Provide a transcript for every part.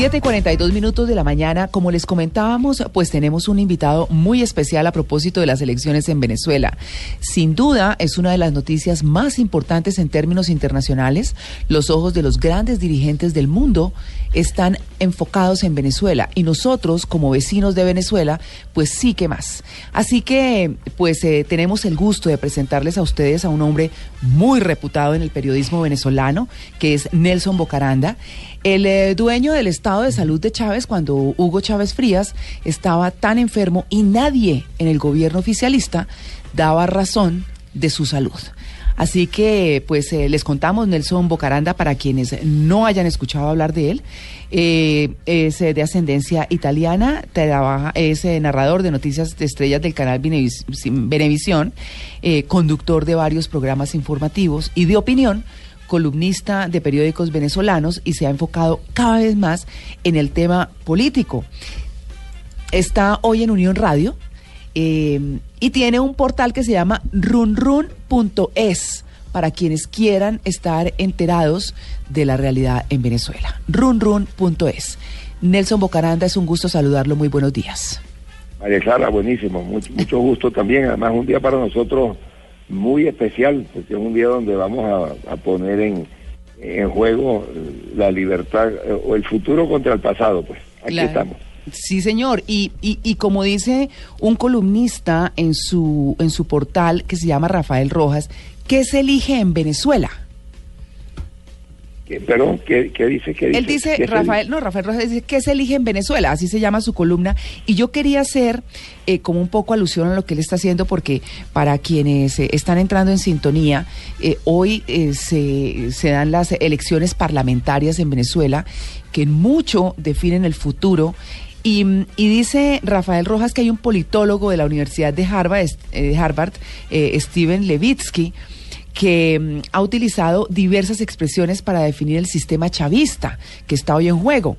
7 y 42 minutos de la mañana. Como les comentábamos, pues tenemos un invitado muy especial a propósito de las elecciones en Venezuela. Sin duda, es una de las noticias más importantes en términos internacionales. Los ojos de los grandes dirigentes del mundo están enfocados en Venezuela y nosotros, como vecinos de Venezuela, pues sí que más. Así que, pues eh, tenemos el gusto de presentarles a ustedes a un hombre muy reputado en el periodismo venezolano, que es Nelson Bocaranda. El eh, dueño del estado de salud de Chávez, cuando Hugo Chávez Frías estaba tan enfermo y nadie en el gobierno oficialista daba razón de su salud. Así que, pues, eh, les contamos Nelson Bocaranda para quienes no hayan escuchado hablar de él. Eh, es de ascendencia italiana, trabaja, es narrador de noticias de estrellas del canal Benevis- Venevisión, eh, conductor de varios programas informativos y de opinión columnista de periódicos venezolanos y se ha enfocado cada vez más en el tema político. Está hoy en Unión Radio eh, y tiene un portal que se llama runrun.es para quienes quieran estar enterados de la realidad en Venezuela. runrun.es. Nelson Bocaranda, es un gusto saludarlo. Muy buenos días. María Clara, buenísimo, mucho, mucho gusto también. Además, un día para nosotros muy especial, porque es un día donde vamos a, a poner en, en juego la libertad eh, o el futuro contra el pasado. Pues aquí Claro. estamos. Sí, señor. Y, y, y como dice un columnista en su, en su portal que se llama Rafael Rojas, ¿qué se elige en Venezuela? ¿Qué, perdón, ¿qué, qué dice? ¿Qué Él dice, ¿Qué se Rafael, no, Rafael Rojas dice, ¿qué se elige en Venezuela? Así se llama su columna. Y yo quería hacer eh, como un poco alusión a lo que él está haciendo, porque para quienes eh, están entrando en sintonía, eh, hoy se, se dan las elecciones parlamentarias en Venezuela, que en mucho definen el futuro. Y, y dice Rafael Rojas que hay un politólogo de la Universidad de Harvard, eh, de Harvard eh, Steven Levitsky, que mm, ha utilizado diversas expresiones para definir el sistema chavista que está hoy en juego.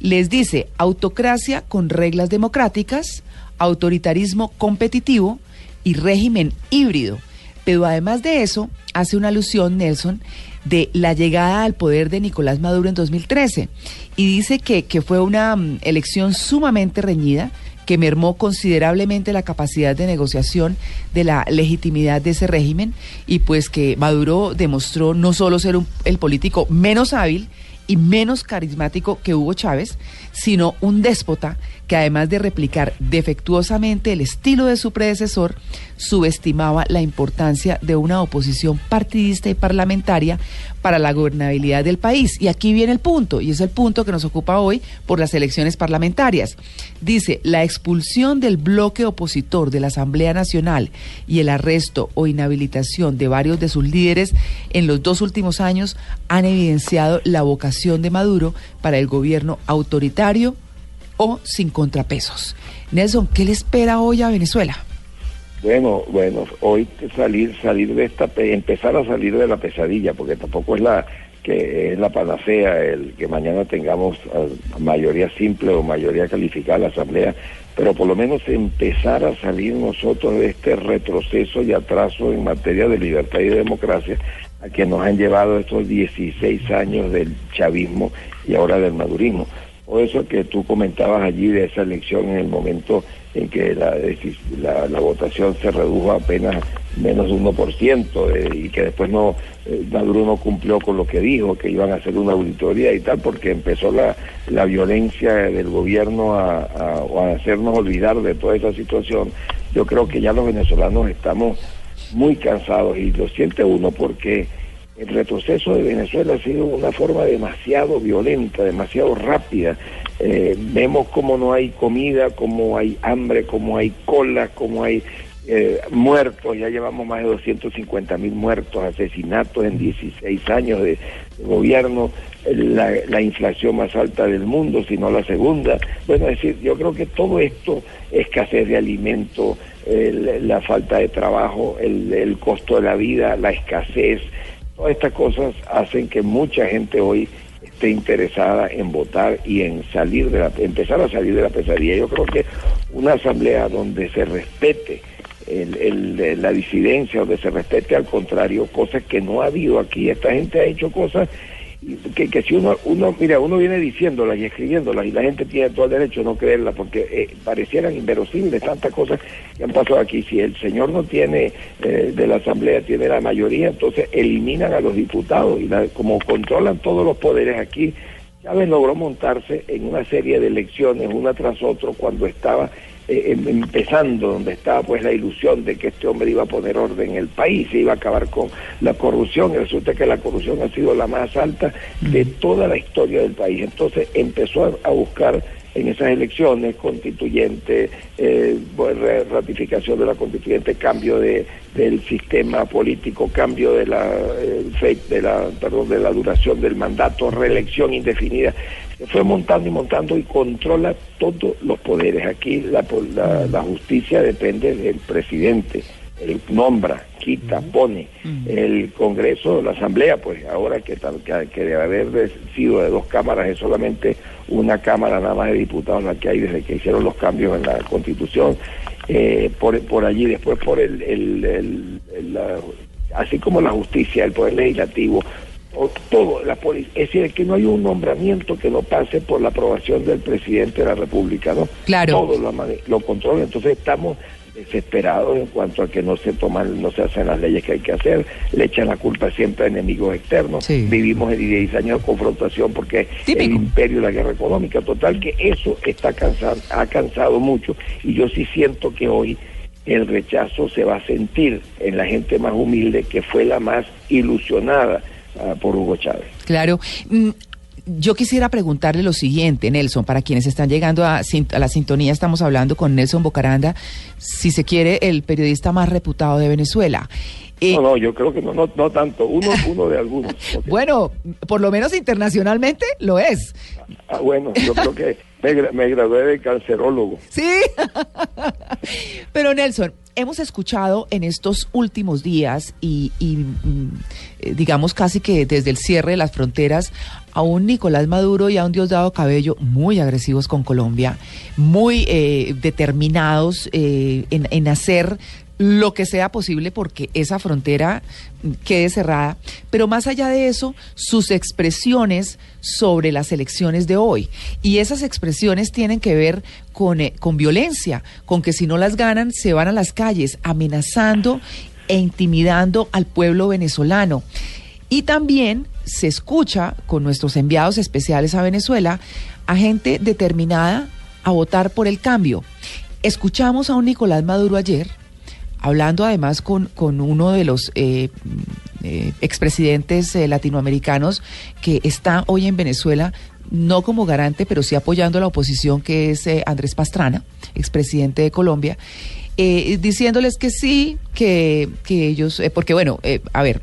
Les dice autocracia con reglas democráticas, autoritarismo competitivo y régimen híbrido. Pero además de eso, hace una alusión, Nelson, de la llegada al poder de Nicolás Maduro en 2013 y dice que, que fue una mm, elección sumamente reñida que mermó considerablemente la capacidad de negociación de la legitimidad de ese régimen y pues que Maduro demostró no solo ser un- el político menos hábil y menos carismático que Hugo Chávez, sino un déspota que además de replicar defectuosamente el estilo de su predecesor, subestimaba la importancia de una oposición partidista y parlamentaria para la gobernabilidad del país. Y aquí viene el punto, y es el punto que nos ocupa hoy por las elecciones parlamentarias. Dice, la expulsión del bloque opositor de la Asamblea Nacional y el arresto o inhabilitación de varios de sus líderes en los dos últimos años han evidenciado la vocación de Maduro para el gobierno autoritario o sin contrapesos. Nelson, ¿qué le espera hoy a Venezuela? Bueno, bueno, hoy salir, salir de esta, pe- empezar a salir de la pesadilla, porque tampoco es la que es la panacea el que mañana tengamos eh, mayoría simple o mayoría calificada en la asamblea, pero por lo menos empezar a salir nosotros de este retroceso y atraso en materia de libertad y democracia a que nos han llevado estos 16 años del chavismo y ahora del madurismo. Por eso que tú comentabas allí de esa elección en el momento en que la, votación se redujo a apenas menos de 1% eh, y que después no eh, Maduro no cumplió con lo que dijo, que iban a hacer una auditoría y tal, porque empezó la, la violencia del gobierno a- a hacernos olvidar de toda esa situación. Yo creo que ya los venezolanos estamos muy cansados y lo siente uno porque el retroceso de Venezuela ha sido una forma demasiado violenta, demasiado rápida. Eh, vemos cómo no hay comida, cómo hay hambre, cómo hay cola, cómo hay eh, muertos. Ya llevamos más de 250 mil muertos, asesinatos en 16 años de, gobierno. la, la, inflación más alta del mundo, sino la segunda. Bueno, es decir, yo creo que todo esto, escasez de alimento, la falta de trabajo, el, el costo de la vida, la escasez, todas estas cosas hacen que mucha gente hoy esté interesada en votar y en salir de la, empezar a salir de la pesadilla. Yo creo que una asamblea donde se respete el, la disidencia, donde se respete al contrario, cosas que no ha habido aquí. Esta gente ha hecho cosas que, que si uno, uno, mira, uno viene diciéndolas y escribiéndolas y la gente tiene todo el derecho a no creerlas porque eh, parecieran inverosímiles tantas cosas que han pasado aquí. Si el señor no tiene eh, de la Asamblea, tiene la mayoría, entonces eliminan a los diputados y como controlan todos los poderes aquí, Chávez logró montarse en una serie de elecciones, una tras otra, cuando estaba eh, em, empezando donde estaba pues la ilusión de que este hombre iba a poner orden en el país, se iba a acabar con la corrupción, y resulta que la corrupción ha sido la más alta de toda la historia del país. Entonces empezó a, buscar en esas elecciones constituyentes, eh, ratificación de la constituyente, cambio de, del sistema político, cambio de la, eh, de la, perdón, de la duración del mandato, reelección indefinida se fue montando y montando y controla todos los poderes. Aquí la, la, justicia depende del presidente, él nombra, quita, pone. El Congreso, la Asamblea, pues ahora que, que, debe haber sido de dos cámaras, es solamente una cámara nada más de diputados la que hay desde que hicieron los cambios en la Constitución. Eh, por, por allí, después por el, el, así como la justicia, el poder legislativo, todo, la policía, es decir, que no hay un nombramiento que no pase por la aprobación del presidente de la República, ¿no? Claro. Todo lo, lo controla, entonces estamos desesperados en cuanto a que no se toman, no se hacen las leyes que hay que hacer, le echan la culpa siempre a enemigos externos, vivimos en 10 años de confrontación porque el imperio y la guerra económica, total que eso está cansado, ha cansado mucho y yo sí siento que hoy el rechazo se va a sentir en la gente más humilde que fue la más ilusionada por Hugo Chávez. Claro. Mm, yo quisiera preguntarle lo siguiente, Nelson, para quienes están llegando a, la sintonía, estamos hablando con Nelson Bocaranda, si se quiere, el periodista más reputado de Venezuela. Eh, no, no, yo creo que no, no, no tanto, uno, uno de algunos. Bueno, por lo menos internacionalmente lo es. Ah, bueno, yo creo que me, me gradué de cancerólogo. Sí, pero Nelson, hemos escuchado en estos últimos días y, mm, eh, digamos casi que desde el cierre de las fronteras a un Nicolás Maduro y a un Diosdado Cabello muy agresivos con Colombia, muy eh, determinados eh, en, en hacer lo que sea posible porque esa frontera quede cerrada. Pero más allá de eso, sus expresiones sobre las elecciones de hoy. Y esas expresiones tienen que ver con, eh, con violencia, con que si no las ganan, se van a las calles amenazando e intimidando al pueblo venezolano. Y también se escucha con nuestros enviados especiales a Venezuela a gente determinada a votar por el cambio. Escuchamos a un Nicolás Maduro ayer hablando además con, con uno de los eh, eh, expresidentes eh, latinoamericanos que está hoy en Venezuela, no como garante, pero sí apoyando a la oposición, que es Andrés Pastrana, expresidente de Colombia. diciéndoles que sí, que, que ellos, porque bueno, a ver,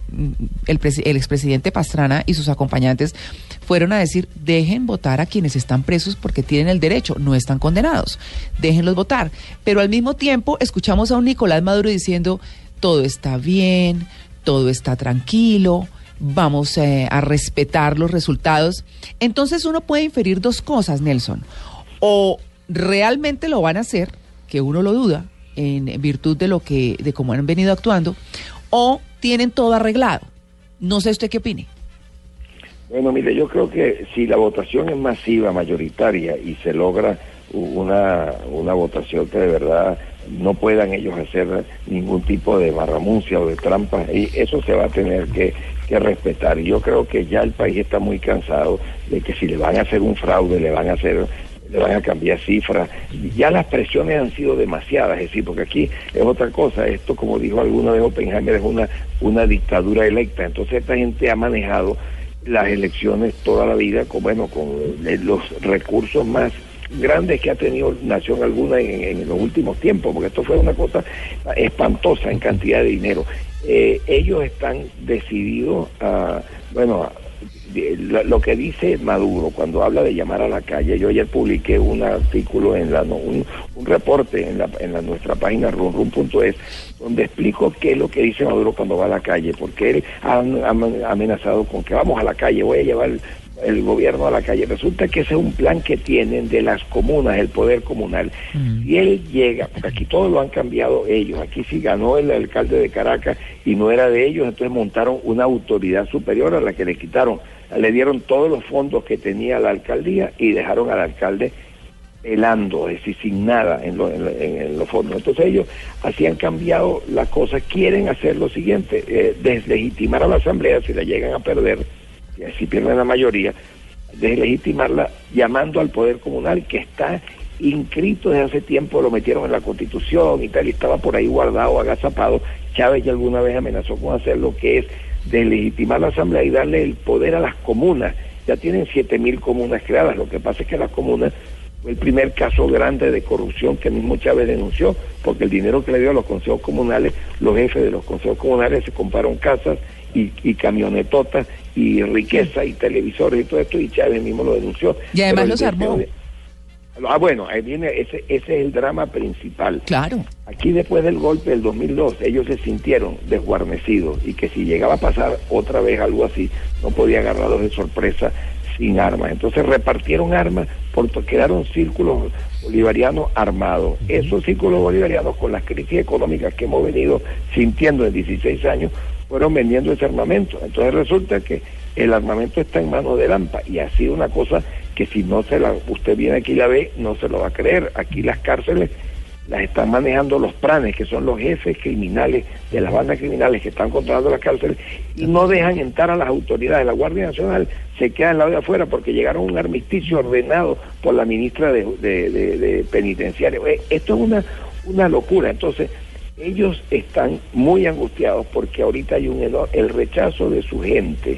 el, el expresidente Pastrana y sus acompañantes fueron a decir, dejen votar a quienes están presos porque tienen el derecho, no están condenados, déjenlos votar. Pero al mismo tiempo escuchamos a un Nicolás Maduro diciendo, todo está bien, todo está tranquilo, vamos eh, a respetar los resultados. Entonces uno puede inferir dos cosas, Nelson. O realmente lo van a hacer, que uno lo duda, en virtud de lo que, de cómo han venido actuando, o tienen todo arreglado. No sé usted qué opine. Bueno, mire, yo creo que si la votación es masiva, mayoritaria, y se logra una, una votación que de verdad no puedan ellos hacer ningún tipo de barramuncia o de trampa, y eso se va a tener que, que respetar. Yo creo que ya el país está muy cansado de que si le van a hacer un fraude, le van a hacer le van a cambiar cifras. Ya las presiones han sido demasiadas, es decir, porque aquí es otra cosa. Esto, como dijo alguno de Oppenheimer, es una, una dictadura electa. Entonces esta gente ha manejado las elecciones toda la vida, con, bueno, con eh, los recursos más grandes que ha tenido nación alguna en, los últimos tiempos, porque esto fue una cosa espantosa en cantidad de dinero. Eh, ellos están decididos a, bueno, lo, que dice Maduro cuando habla de llamar a la calle, yo ayer publiqué un artículo en la un, reporte en la, en la nuestra página runrun.es donde explico qué es lo que dice Maduro cuando va a la calle, porque él ha, amenazado con que vamos a la calle, voy a llevar el gobierno a la calle. Resulta que ese es un plan que tienen de las comunas, el poder comunal. Mm. Si él llega, porque aquí todo lo han cambiado ellos, aquí sí ganó el alcalde de Caracas y no era de ellos, entonces montaron una autoridad superior a la que le quitaron, le dieron todos los fondos que tenía la alcaldía y dejaron al alcalde pelando, es decir, sin nada en, en, los fondos. Entonces ellos así han cambiado la cosa, quieren hacer lo siguiente, eh, deslegitimar a la asamblea si la llegan a perder y así pierden la mayoría, deslegitimarla llamando al poder comunal que está inscrito desde hace tiempo, lo metieron en la constitución y tal, y estaba por ahí guardado, agazapado. Chávez ya alguna vez amenazó con hacer lo que es deslegitimar la asamblea y darle el poder a las comunas. Ya tienen siete mil comunas creadas, lo que pasa es que las comunas fue el primer caso grande de corrupción que mismo Chávez denunció, porque el dinero que le dio a los consejos comunales, los jefes de los consejos comunales se compraron casas y, y camionetotas y riqueza y televisores y todo esto, y Chávez mismo lo denunció. Y además los armó. Ah, bueno, ahí viene, ese, ese es el drama principal. Claro. Aquí después del golpe del 2002, ellos se sintieron desguarnecidos y que si llegaba a pasar otra vez algo así, no podía agarrarlos de sorpresa sin armas. Entonces repartieron armas porque quedaron círculos bolivarianos armados. Esos círculos bolivarianos, con las crisis económicas que hemos venido sintiendo en 16 años, fueron vendiendo ese armamento. Entonces resulta que el armamento está en manos de Lampa y ha sido una cosa que si no se la, usted viene aquí y la ve, no se lo va a creer. Aquí las cárceles las están manejando los pranes, que son los jefes criminales de las bandas criminales que están controlando las cárceles y no dejan entrar a las autoridades. La Guardia Nacional se queda en lado de afuera porque llegaron a un armisticio ordenado por la ministra de, de, de Penitenciario. Eh, esto es una, una locura. Entonces, ellos están muy angustiados porque ahorita hay un el rechazo de su gente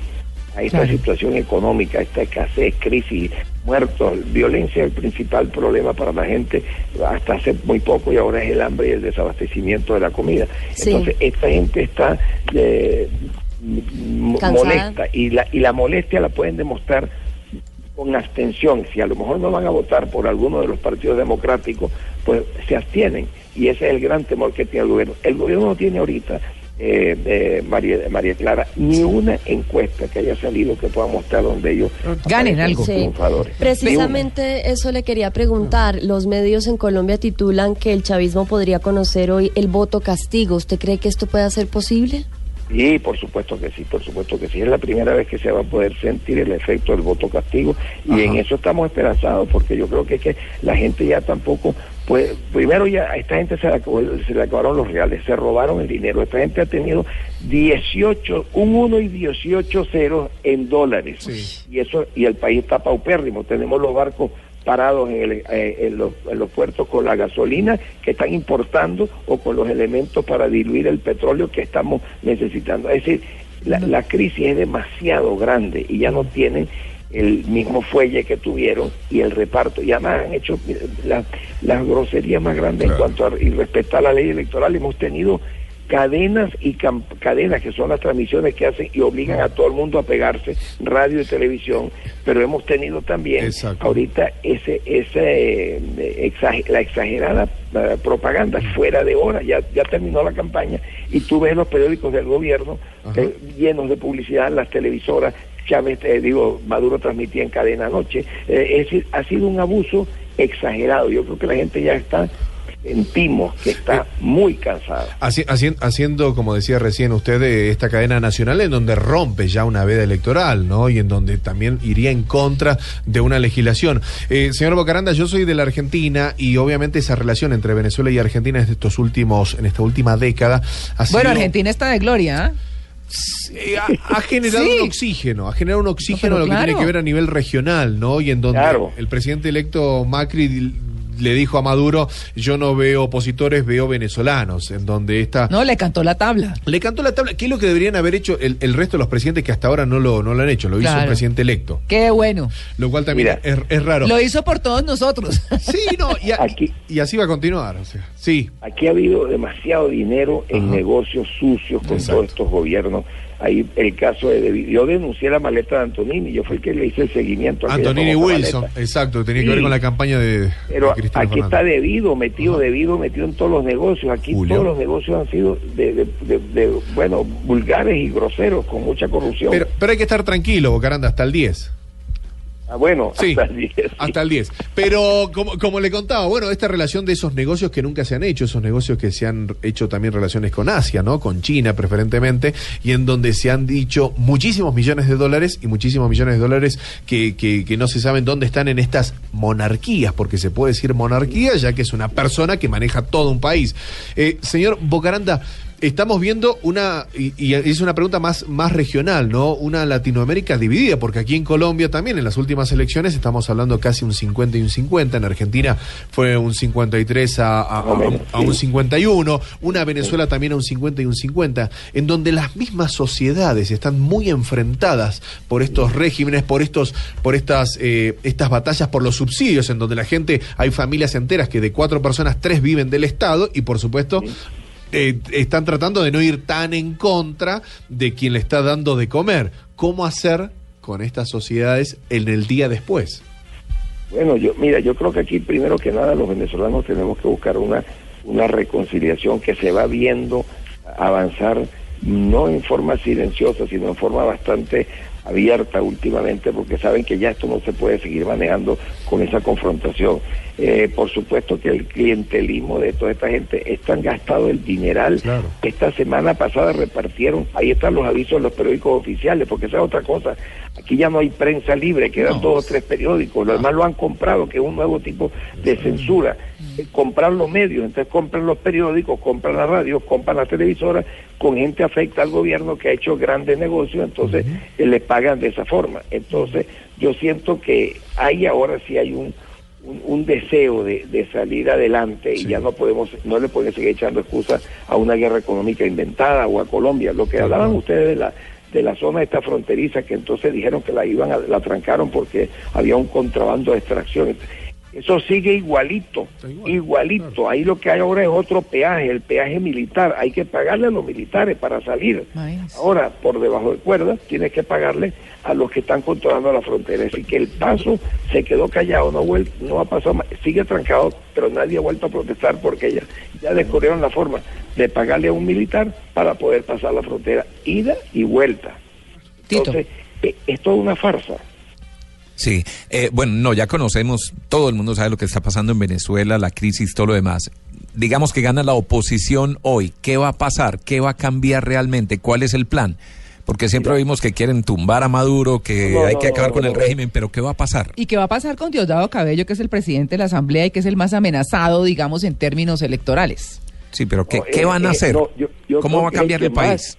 a esta situación económica, esta escasez, crisis, muertos, violencia es el principal problema para la gente hasta hace muy poco y ahora es el hambre y el desabastecimiento de la comida. Entonces esta gente está eh, molesta y la, y la molestia la pueden demostrar con abstención. Si a lo mejor no van a votar por alguno de los partidos democráticos, pues se abstienen y ese es el gran temor que tiene el gobierno. El gobierno no tiene ahorita, eh, María, María Clara, ni una encuesta que haya salido que pueda mostrar donde ellos ganen algo. Precisamente eso le quería preguntar. Los medios en Colombia titulan que el chavismo podría conocer hoy el voto castigo. ¿Usted cree que esto pueda ser posible? Sí, por supuesto que sí, por supuesto que sí. Es la primera vez que se va a poder sentir el efecto del voto castigo y en eso estamos esperanzados porque yo creo que, que la gente ya tampoco pues primero ya a esta gente se le, se le acabaron los reales, se robaron el dinero. Esta gente ha tenido 18, un 1 y 18 ceros en dólares. Y eso y el país está paupérrimo. Tenemos los barcos parados en, el, eh, en, los, en, los, puertos con la gasolina que están importando o con los elementos para diluir el petróleo que estamos necesitando. Es decir, la, la crisis es demasiado grande y ya no tienen el mismo fuelle que tuvieron y el reparto. Y además han hecho las groserías más grandes en cuanto a y la ley electoral. Hemos tenido cadenas y cadenas que son las transmisiones que hacen y obligan a todo el mundo a pegarse, radio y televisión, pero hemos tenido también ahorita ese ese eh, la exagerada eh, propaganda fuera de hora, ya ya terminó la campaña y tú ves los periódicos del gobierno eh, llenos de publicidad, las televisoras, Chávez, digo, Maduro transmitía en cadena anoche, es decir, ha sido un abuso exagerado, yo creo que la gente ya está sentimos que está eh, muy cansada. haciendo, como decía recién usted, esta cadena nacional en donde rompe ya una veda electoral, ¿no? Y en donde también iría en contra de una legislación. Eh, señor Bocaranda, yo soy de la Argentina y obviamente esa relación entre Venezuela y Argentina en estos últimos, en esta última década ha Bueno, Argentina está de gloria, ¿eh? Ha, generado un oxígeno, ha generado un oxígeno lo que tiene que ver a nivel regional, ¿no? Y en donde el presidente electo Macri le dijo a Maduro, yo no veo opositores, veo venezolanos, en donde está... No, le cantó la tabla. Le cantó la tabla. ¿Qué es lo que deberían haber hecho el, resto de los presidentes que hasta ahora no lo, no lo han hecho? Lo hizo el presidente electo. Qué bueno. Lo cual también es, raro. Lo hizo por todos nosotros. Sí, no, y, aquí, y así va a continuar. O sea, sí. Aquí ha habido demasiado dinero en negocios sucios con todos estos gobiernos ahí el caso de yo denuncié la maleta de Antonini, yo fui el que le hice el seguimiento. Antonini Wilson, exacto, tenía que ver con la campaña de, pero aquí está debido, metido, debido, metido en todos los negocios, aquí todos los negocios han sido de, bueno, vulgares y groseros, con mucha corrupción. Pero, pero hay que estar tranquilo, Bocaranda, hasta el 10. Ah, bueno, hasta el 10. Hasta el 10. Pero como, como, le contaba, bueno, esta relación de esos negocios que nunca se han hecho, esos negocios que se han hecho también relaciones con Asia, ¿no? Con China preferentemente, y en donde se han dicho muchísimos millones de dólares y muchísimos millones de dólares que, que, que no se saben dónde están en estas monarquías, porque se puede decir monarquía, ya que es una persona que maneja todo un país. Eh, señor Bocaranda, estamos viendo una, y, es una pregunta más, más regional, ¿no? Una Latinoamérica dividida, porque aquí en Colombia también en las últimas elecciones estamos hablando casi un 50 y un 50, en Argentina fue un 53 a, a, a, un 51, una Venezuela también a un 50 y un 50, en donde las mismas sociedades están muy enfrentadas por estos regímenes, por estos, por estas, eh, estas batallas por los subsidios, en donde la gente, hay familias enteras que de cuatro personas, tres viven del Estado, y por supuesto, eh, están tratando de no ir tan en contra de quien le está dando de comer. ¿Cómo hacer con estas sociedades en el día después? Bueno, yo mira, yo creo que aquí primero que nada los venezolanos tenemos que buscar una una reconciliación que se va viendo avanzar no en forma silenciosa, sino en forma bastante abierta últimamente porque saben que ya esto no se puede seguir manejando con esa confrontación. Eh, por supuesto que el clientelismo de toda esta gente están gastado el dineral. Esta semana pasada repartieron, ahí están los avisos de los periódicos oficiales, porque esa es otra cosa. Aquí ya no hay prensa libre, quedan dos o tres periódicos, lo demás lo han comprado, que es un nuevo tipo de censura. Eh, comprar los medios, entonces compran los periódicos, compran las radios, compran las televisoras, con gente afecta al gobierno que ha hecho grandes negocios, entonces eh, le pagan de esa forma. Entonces yo siento que hay ahora sí hay un, un, deseo de, de, salir adelante y ya no podemos, no le pueden seguir echando excusas a una guerra económica inventada o a Colombia. Lo que hablaban ustedes de la de la zona esta fronteriza que entonces dijeron que la iban a, la trancaron porque había un contrabando de extracción. Eso sigue igualito, igualito. Ahí lo que hay ahora es otro peaje, el peaje militar. Hay que pagarle a los militares para salir. Ahora, por debajo de cuerdas, tienes que pagarle a los que están controlando la frontera. Así que el paso se quedó callado, no, no ha pasado más. Sigue trancado, pero nadie ha vuelto a protestar porque ya, ya descubrieron la forma de pagarle a un militar para poder pasar la frontera, ida y vuelta. Entonces, eh, es toda una farsa. Sí, eh, bueno, no, ya conocemos, todo el mundo sabe lo que está pasando en Venezuela, la crisis, todo lo demás. Digamos que gana la oposición hoy, ¿qué va a pasar? ¿Qué va a cambiar realmente? ¿Cuál es el plan? Porque siempre vimos que quieren tumbar a Maduro, que hay que acabar con el régimen, pero ¿qué va a pasar? ¿Y qué va a pasar con Diosdado Cabello, que es el presidente de la Asamblea y que es el más amenazado, digamos, en términos electorales? Sí, pero ¿qué, ¿qué van a eh, hacer? ¿Cómo va a cambiar el país?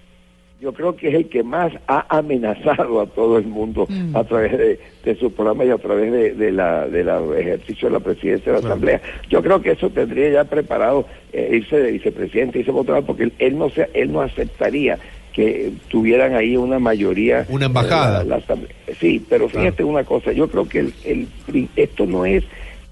Yo creo que es el que más ha amenazado a todo el mundo mm. a través de, su programa y a través de, la del ejercicio de la presidencia de la Asamblea. Yo creo que eso tendría ya preparado eh, irse de vicepresidente, irse por porque él, no se, él no aceptaría que tuvieran ahí una mayoría. Una embajada. sí, pero fíjate una cosa, yo creo que el, esto no es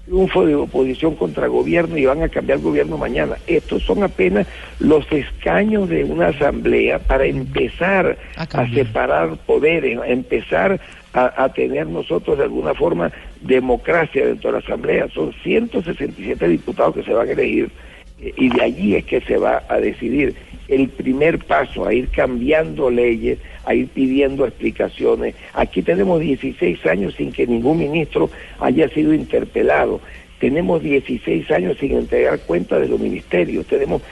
triunfo de oposición contra gobierno y van a cambiar gobierno mañana. Estos son apenas los escaños de una asamblea para empezar a, separar poderes, a empezar a, tener nosotros de alguna forma democracia dentro de la asamblea. Son 167 diputados que se van a elegir y de allí es que se va a decidir el primer paso a ir cambiando leyes, a ir pidiendo explicaciones. Aquí tenemos 16 años sin que ningún ministro haya sido interpelado. Tenemos 16 años sin entregar cuenta de los ministerios. Tenemos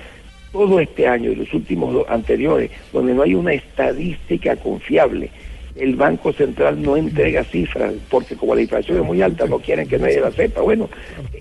todo este año y los últimos dos anteriores donde no hay una estadística confiable el Banco Central no entrega cifras, porque como la inflación es muy alta, no quieren que nadie la sepa. Bueno,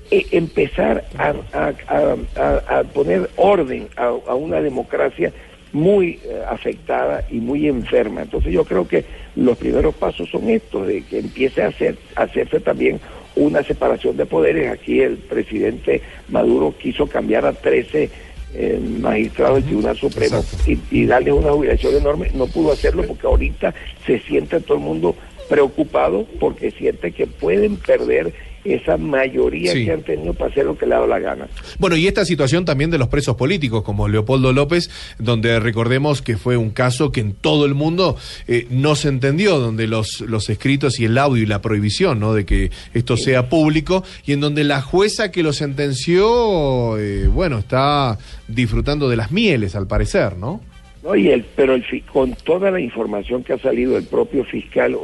e, empezar a, poner orden a, una democracia muy eh, afectada y muy enferma. Entonces yo creo que los primeros pasos son estos, de que empiece a, hacer, a hacerse también una separación de poderes. Aquí el presidente Maduro quiso cambiar a 13 eh, magistrado del Tribunal Supremo y, darle una jubilación enorme, no pudo hacerlo porque ahorita se siente todo el mundo preocupado porque siente que pueden perder esa mayoría Sí. que han tenido para hacer lo que le ha dado la gana. Bueno, y esta situación también de los presos políticos, como Leopoldo López, donde recordemos que fue un caso que en todo el mundo eh, no se entendió, donde los, los escritos y el audio y la prohibición ¿no? de que esto sea público, y en donde la jueza que lo sentenció, eh, bueno, está disfrutando de las mieles, al parecer, ¿no? No, y el, pero el, con toda la información que ha salido, el propio fiscal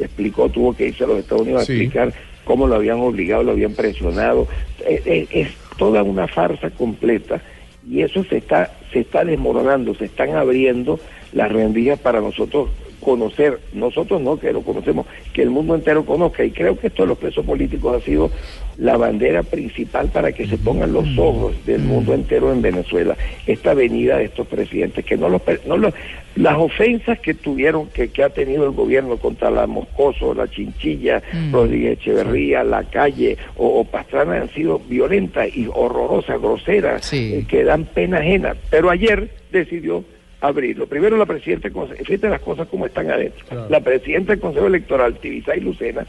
explicó, tuvo que irse a los Estados Unidos Sí. a explicar cómo lo habían obligado, lo habían presionado. Eh, eh, Es, toda una farsa completa y eso se está, se está desmoronando, se están abriendo las rendijas para nosotros conocer, nosotros no, que lo conocemos, que el mundo entero conozca. Y creo que esto de los presos políticos ha sido la bandera principal para que se pongan los ojos del mundo entero en Venezuela. Esta venida de estos presidentes, que no los, no los las ofensas que tuvieron, que, que ha tenido el gobierno contra la Moscoso, la Chinchilla, Rodríguez Echeverría, la calle o, o Pastrana han sido violentas y horrorosas, groseras, Sí. eh, que dan pena ajena. Pero ayer decidió abrirlo. Primero la presidenta, fíjate las cosas como están adentro. La presidenta del Consejo Electoral, Tibisay Lucena,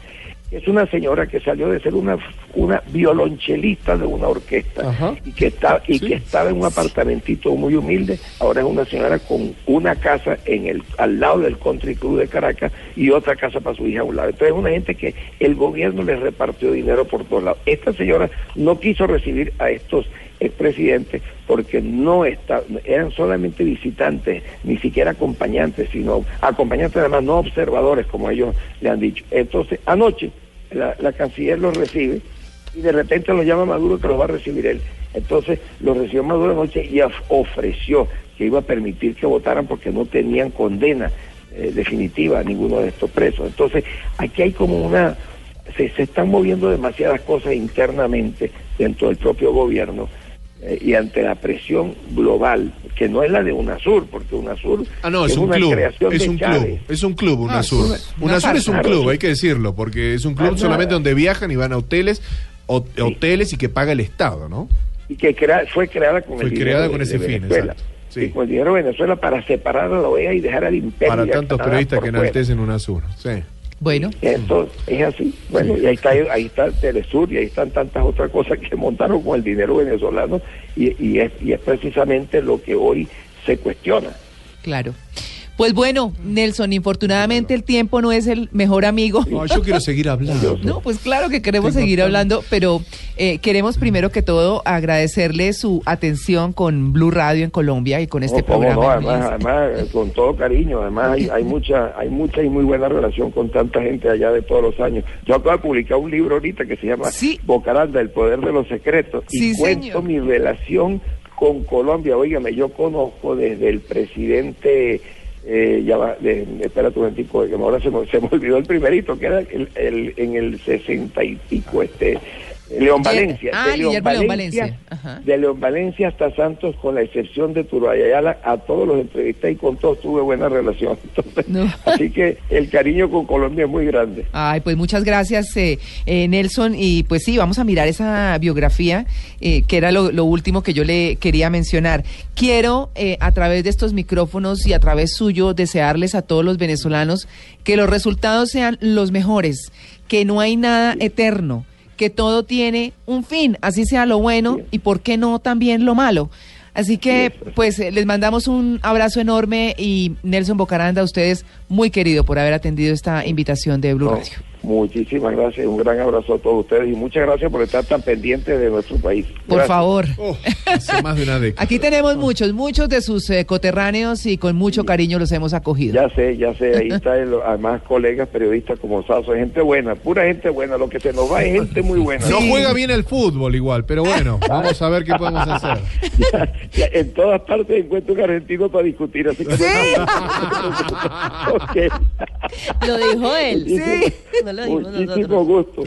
es una señora que salió de ser una, una violonchelista de una orquesta Ajá. y que está y que estaba en un apartamentito muy humilde, ahora es una señora con una casa en el al lado del Country Club de Caracas y otra casa para su hija a un lado. Entonces es una gente que el gobierno les repartió dinero por todos lados. Esta señora no quiso recibir a estos expresidentes porque no está, eran solamente visitantes, ni siquiera acompañantes, sino acompañantes además no observadores como ellos le han dicho. Entonces anoche la, la canciller los recibe y de repente lo llama Maduro que los va a recibir él. Entonces lo recibió Maduro anoche y of- ofreció que iba a permitir que votaran porque no tenían condena eh, definitiva a ninguno de estos presos. Entonces aquí hay como una, se, se están moviendo demasiadas cosas internamente dentro del propio gobierno eh, y ante la presión global, que no es la de UNASUR, porque UNASUR Ah, no, es, un una club. creación Es de un Chávez. club. Es un club, Ah, UNASUR. es una- una UNASUR es un club, hay que decirlo, porque es un club Ah, solamente donde viajan y van a hoteles, ho- hoteles y que paga el Estado, ¿no? y que crea- fue creada con Fue el creada dinero con de- ese de fin, Venezuela. exacto. Sí. Y con el dinero de Venezuela para separar a la OEA y dejar al imperio. Para tantos periodistas que enaltecen UNASUR. Sí. Bueno, Entonces, es así. Bueno, y ahí está, ahí está Telesur y ahí están tantas otras cosas que montaron con el dinero venezolano y, y, es, y es precisamente lo que hoy se cuestiona. claro. Pues bueno, Nelson, infortunadamente el tiempo no es el mejor amigo. No, yo quiero seguir hablando. No, pues claro que queremos Tengo seguir hablando, pero eh, queremos primero que todo agradecerle su atención con Blue Radio en Colombia y con este No, programa. no, además, además, eh, con todo cariño, además hay, hay mucha, hay mucha y muy buena relación con tanta gente allá de todos los años. Yo acabo de publicar un libro ahorita que se llama Sí. Bocaranda, el poder de los secretos, Sí, y cuento señor. mi relación con Colombia. Óigame, yo conozco desde el presidente, eh, ya va, de, espera tu momentico, que ahora se me, se me olvidó el primerito, que era el, el- en el sesenta y pico, este, León Valencia. ah, de León Guillermo León Valencia, Valencia, ajá. de León Valencia hasta Santos, con la excepción de Turbayayala, a todos los entrevisté y con todos tuve buena relación. Entonces, No. Así que el cariño con Colombia es muy grande. Ay, pues muchas gracias, eh, eh, Nelson. Y pues sí, vamos a mirar esa biografía, eh, que era lo, lo último que yo le quería mencionar. Quiero, eh, a través de estos micrófonos y a través suyo, desearles a todos los venezolanos que los resultados sean los mejores, que no hay nada eterno, que todo tiene un fin, así sea lo bueno y por qué no también lo malo. Así que, pues, eh, les mandamos un abrazo enorme y Nelson Bocaranda, a ustedes muy querido por haber atendido esta invitación de Blue Radio. Muchísimas gracias, un gran abrazo a todos ustedes y muchas gracias por estar tan pendientes de nuestro país. Por favor. Oh, hace más de una década. Aquí tenemos muchos, muchos de sus eh, coterráneos y con mucho cariño los hemos acogido. Ya sé, ya sé, ahí está, el- además colegas periodistas como Sasso, gente buena, pura gente buena, lo que se nos va es gente muy buena. No juega bien el fútbol igual, pero bueno, vamos a ver qué podemos hacer. Ya- ya en todas partes encuentro un argentino para discutir, así que... Ok. Lo dijo él. Sí. No lo nosotros. Muchísimo gusto.